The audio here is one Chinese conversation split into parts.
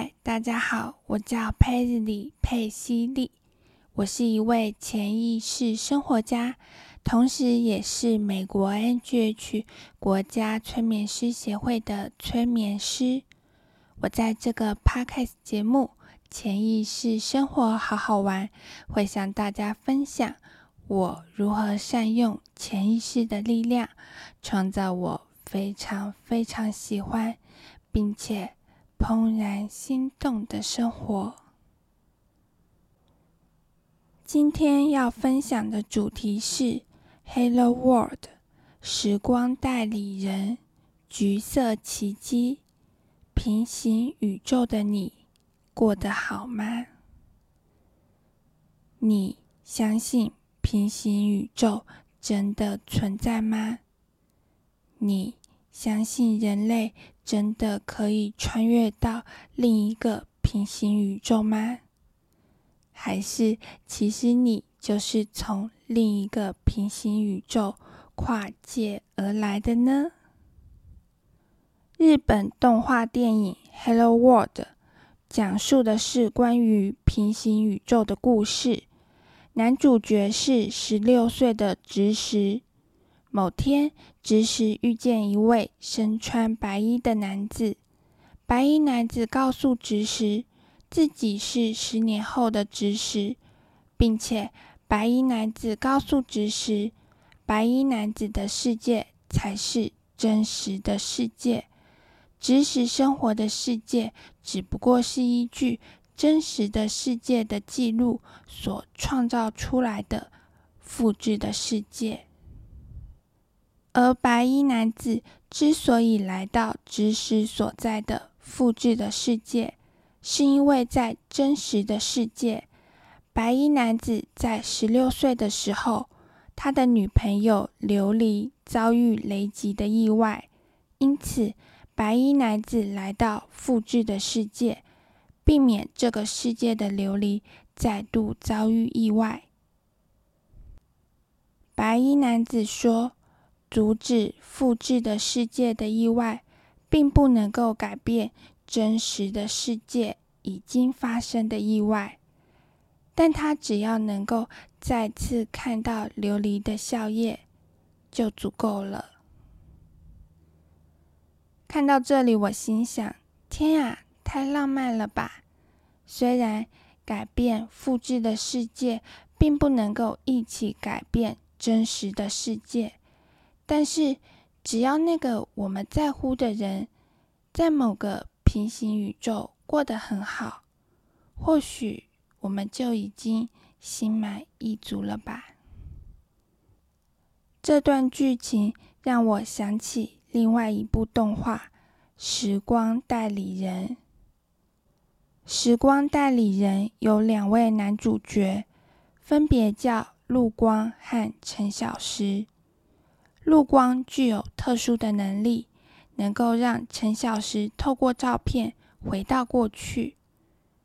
嗨，大家好，我叫佩里佩西利，我是一位潜意识生活家，同时也是美国 NGH 国家催眠师协会的催眠师。我在这个 Podcast 节目《潜意识生活好好玩》会向大家分享我如何善用潜意识的力量，创造我非常非常喜欢，并且。怦然心动的生活。今天要分享的主题是《Hello World》时光代理人橘色奇迹。平行宇宙的你过得好吗？你相信平行宇宙真的存在吗？你相信人类？真的可以穿越到另一个平行宇宙吗？还是其实你就是从另一个平行宇宙跨界而来的呢？日本动画电影《Hello World》讲述的是关于平行宇宙的故事，男主角是十六岁的直实。某天，直实遇见一位身穿白衣的男子。白衣男子告诉直实，自己是十年后的直实，并且白衣男子告诉直实，白衣男子的世界才是真实的世界，直实生活的世界只不过是依据真实的世界的记录所创造出来的复制的世界。而白衣男子之所以来到知识所在的复制的世界，是因为在真实的世界，白衣男子在十六岁的时候，他的女朋友琉璃遭遇雷击的意外，因此白衣男子来到复制的世界，避免这个世界的琉璃再度遭遇意外。白衣男子说。阻止复制的世界的意外，并不能够改变真实的世界已经发生的意外，但他只要能够再次看到琉璃的笑靥，就足够了。看到这里，我心想：天啊，太浪漫了吧！虽然改变复制的世界，并不能够一起改变真实的世界。但是，只要那个我们在乎的人在某个平行宇宙过得很好，或许我们就已经心满意足了吧。这段剧情让我想起另外一部动画《时光代理人》。《时光代理人》有两位男主角，分别叫陆光和陈小时。陆光具有特殊的能力，能够让陈小时透过照片回到过去。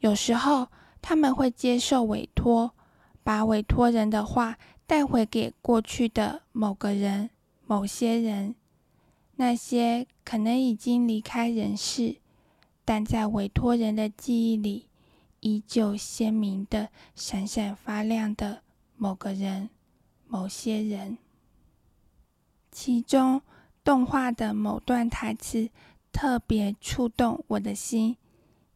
有时候他们会接受委托，把委托人的话带回给过去的某个人、某些人。那些可能已经离开人世，但在委托人的记忆里依旧鲜明的闪闪发亮的某个人、某些人。其中动画的某段台词特别触动我的心，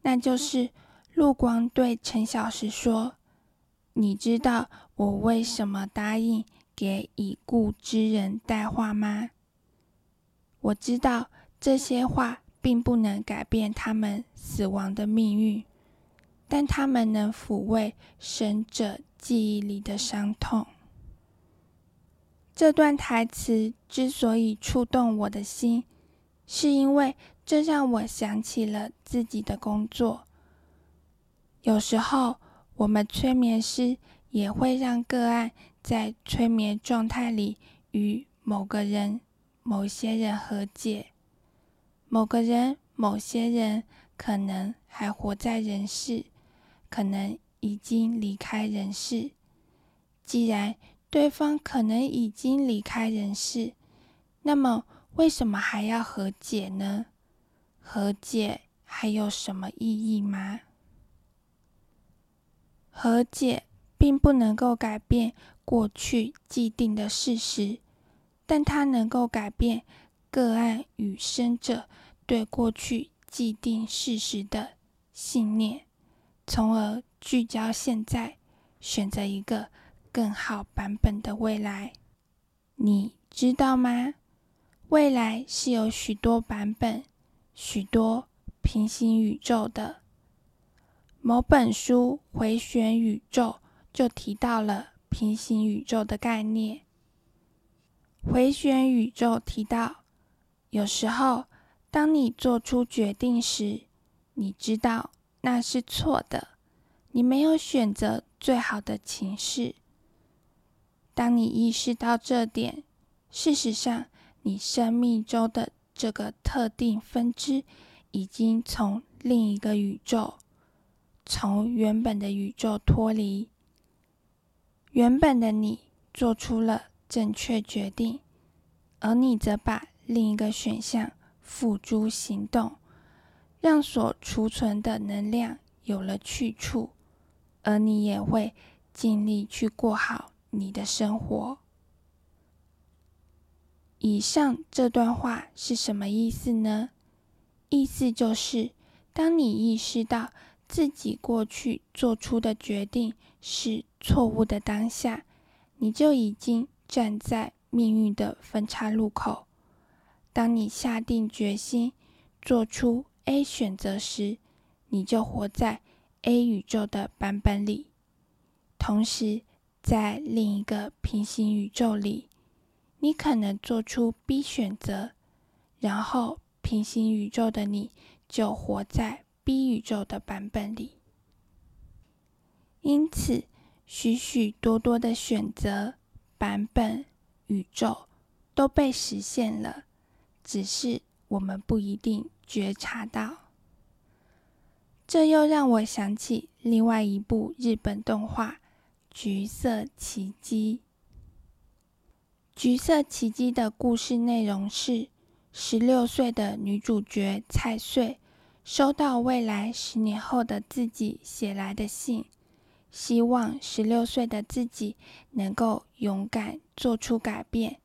那就是陆光对陈小石说：“你知道我为什么答应给已故之人带话吗？我知道这些话并不能改变他们死亡的命运，但他们能抚慰生者记忆里的伤痛。”这段台词之所以触动我的心，是因为这让我想起了自己的工作。有时候，我们催眠师也会让个案在催眠状态里与某个人、某些人和解。某个人、某些人可能还活在人世，可能已经离开人世。既然对方可能已经离开人世，那么为什么还要和解呢？和解还有什么意义吗？和解并不能够改变过去既定的事实，但它能够改变个案与生者对过去既定事实的信念，从而聚焦现在，选择一个更好版本的未来。你知道吗？未来是有许多版本、许多平行宇宙的。某本书《回旋宇宙》就提到了平行宇宙的概念。回旋宇宙提到，有时候当你做出决定时，你知道那是错的，你没有选择最好的情势。当你意识到这点，事实上，你生命中的这个特定分支已经从另一个宇宙。从原本的宇宙脱离，原本的你做出了正确决定，而你则把另一个选项付诸行动，让所储存的能量有了去处，而你也会尽力去过好你的生活。以上这段话是什么意思呢？意思就是，当你意识到。自己过去做出的决定是错误的，当下你就已经站在命运的分叉路口。当你下定决心做出 A 选择时，你就活在 A 宇宙的版本里；同时，在另一个平行宇宙里，你可能做出 B 选择，然后平行宇宙的你就活在。B 宇宙的版本里，因此许许多多的选择版本宇宙都被实现了，只是我们不一定觉察到。这又让我想起另外一部日本动画《橘色奇迹》。《橘色奇迹》的故事内容是十六岁的女主角菜穗。收到未来十年后的自己写来的信，希望十六岁的自己能够勇敢做出改变，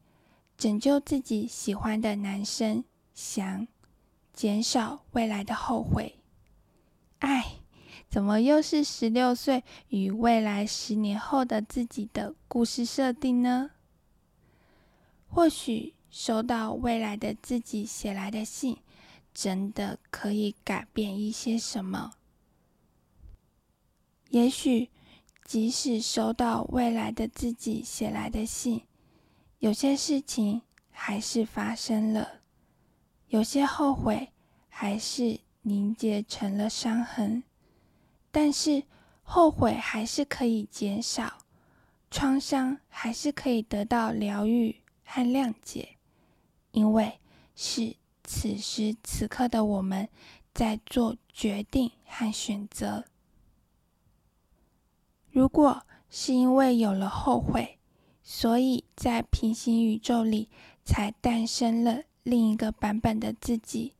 拯救自己喜欢的男生翔，减少未来的后悔。爱，怎么又是十六岁与未来十年后的自己的故事设定呢？或许收到未来的自己写来的信。真的可以改变一些什么？也许，即使收到未来的自己写来的信，有些事情还是发生了，有些后悔还是凝结成了伤痕。但是，后悔还是可以减少，创伤还是可以得到疗愈和谅解，因为是。此时此刻的我们，在做决定和选择。如果是因为有了后悔，所以在平行宇宙里才诞生了另一个版本的自己，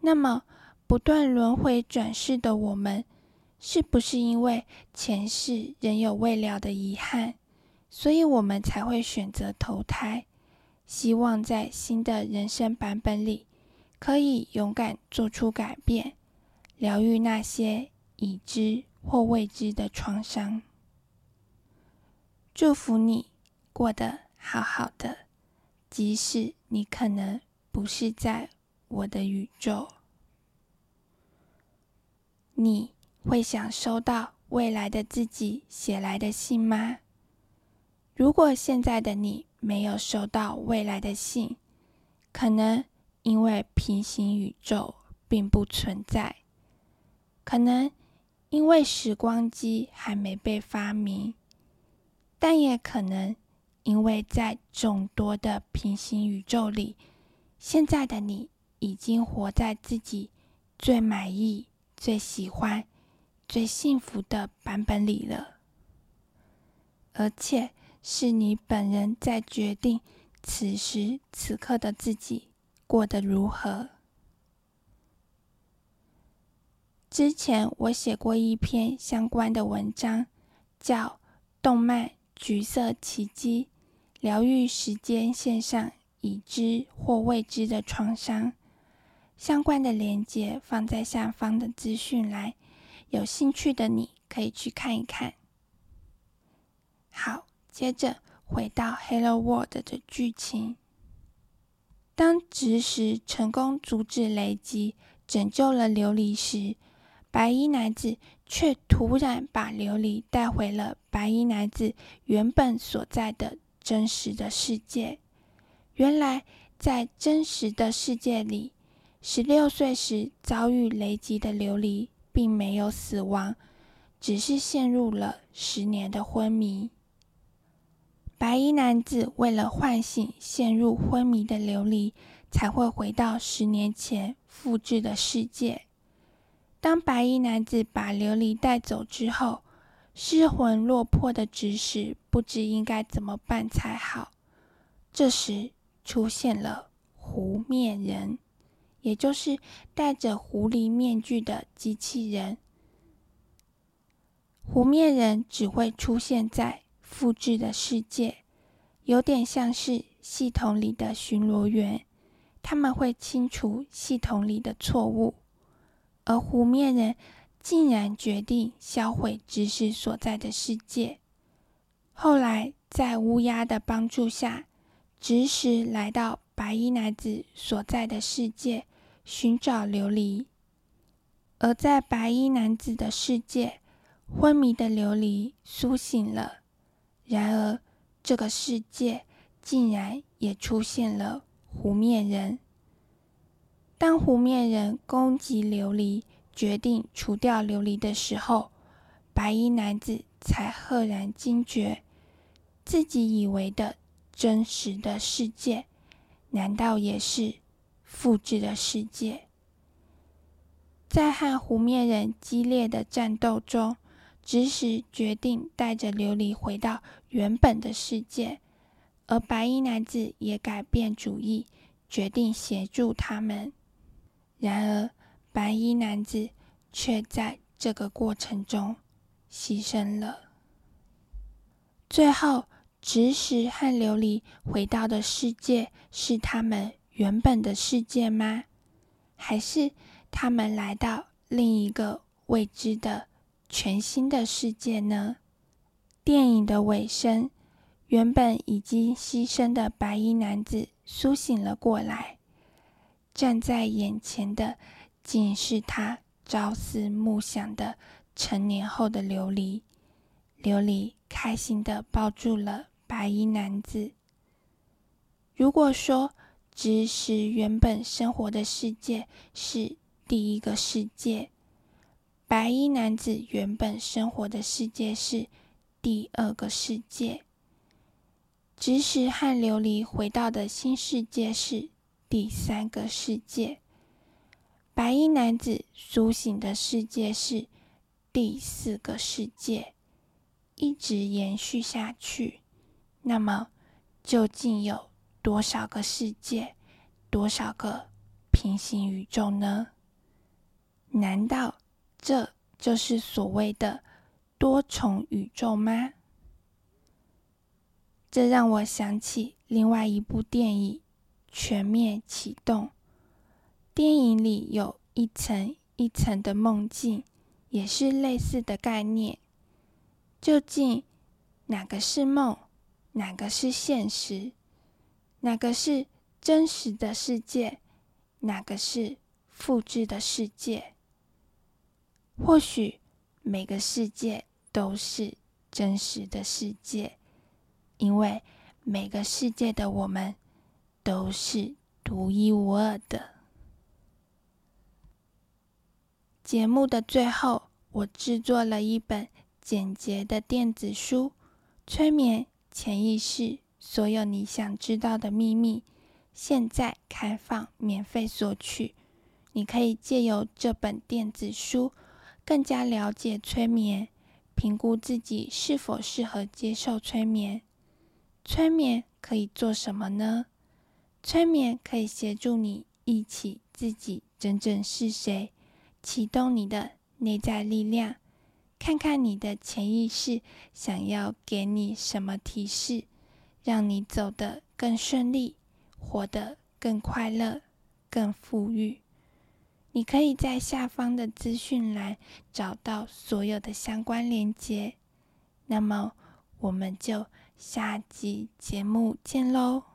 那么不断轮回转世的我们，是不是因为前世仍有未了的遗憾，所以我们才会选择投胎，希望在新的人生版本里？可以勇敢做出改变，疗愈那些已知或未知的创伤。祝福你过得好好的，即使你可能不是在我的宇宙。你会想收到未来的自己写来的信吗？如果现在的你没有收到未来的信，可能。因为平行宇宙并不存在，可能因为时光机还没被发明，但也可能因为在众多的平行宇宙里，现在的你已经活在自己最满意、最喜欢、最幸福的版本里了，而且是你本人在决定此时此刻的自己。过得如何？之前我写过一篇相关的文章，叫《动漫橘色奇迹》，疗愈时间线上已知或未知的创伤。相关的链接放在下方的资讯栏，有兴趣的你可以去看一看。好，接着回到《Hello World》的剧情。当直石成功阻止雷击，拯救了琉璃时，白衣男子却突然把琉璃带回了白衣男子原本所在的真实的世界。原来，在真实的世界里，十六岁时遭遇雷击的琉璃并没有死亡，只是陷入了十年的昏迷。白衣男子为了唤醒陷入昏迷的琉璃，才会回到十年前复制的世界。当白衣男子把琉璃带走之后，失魂落魄的执事不知应该怎么办才好。这时出现了狐面人，也就是戴着狐狸面具的机器人。狐面人只会出现在复制的世界，有点像是系统里的巡逻员，他们会清除系统里的错误。而湖面人竟然决定销毁知识所在的世界。后来，在乌鸦的帮助下，直识来到白衣男子所在的世界寻找琉璃。而在白衣男子的世界，昏迷的琉璃苏醒了。然而，这个世界竟然也出现了湖面人。当湖面人攻击琉璃，决定除掉琉璃的时候，白衣男子才赫然惊觉，自己以为的真实的世界，难道也是复制的世界？在和湖面人激烈的战斗中，直使决定带着琉璃回到原本的世界，而白衣男子也改变主意，决定协助他们。然而，白衣男子却在这个过程中牺牲了。最后，直使和琉璃回到的世界是他们原本的世界吗？还是他们来到另一个未知的全新的世界呢？电影的尾声，原本已经牺牲的白衣男子苏醒了过来。站在眼前的，竟是他朝思暮想的成年后的琉璃。琉璃开心的抱住了白衣男子。如果说知识原本生活的世界是第一个世界，白衣男子原本生活的世界是第二个世界，知识和琉璃回到的新世界是。第三个世界，白衣男子苏醒的世界是第四个世界，一直延续下去。那么，究竟有多少个世界，多少个平行宇宙呢？难道这就是所谓的多重宇宙吗？这让我想起另外一部电影。全面启动。电影里有一层一层的梦境，也是类似的概念。究竟哪个是梦，哪个是现实？哪个是真实的世界？哪个是复制的世界？或许每个世界都是真实的世界，因为每个世界的我们。都是独一无二的。节目的最后，我制作了一本简洁的电子书《催眠潜意识：所有你想知道的秘密》，现在开放免费索取。你可以借由这本电子书，更加了解催眠，评估自己是否适合接受催眠。催眠可以做什么呢？催眠可以协助你忆起自己真正是谁，启动你的内在力量，看看你的潜意识想要给你什么提示，让你走得更顺利，活得更快乐、更富裕。你可以在下方的资讯栏找到所有的相关链接。那么，我们就下集节目见喽！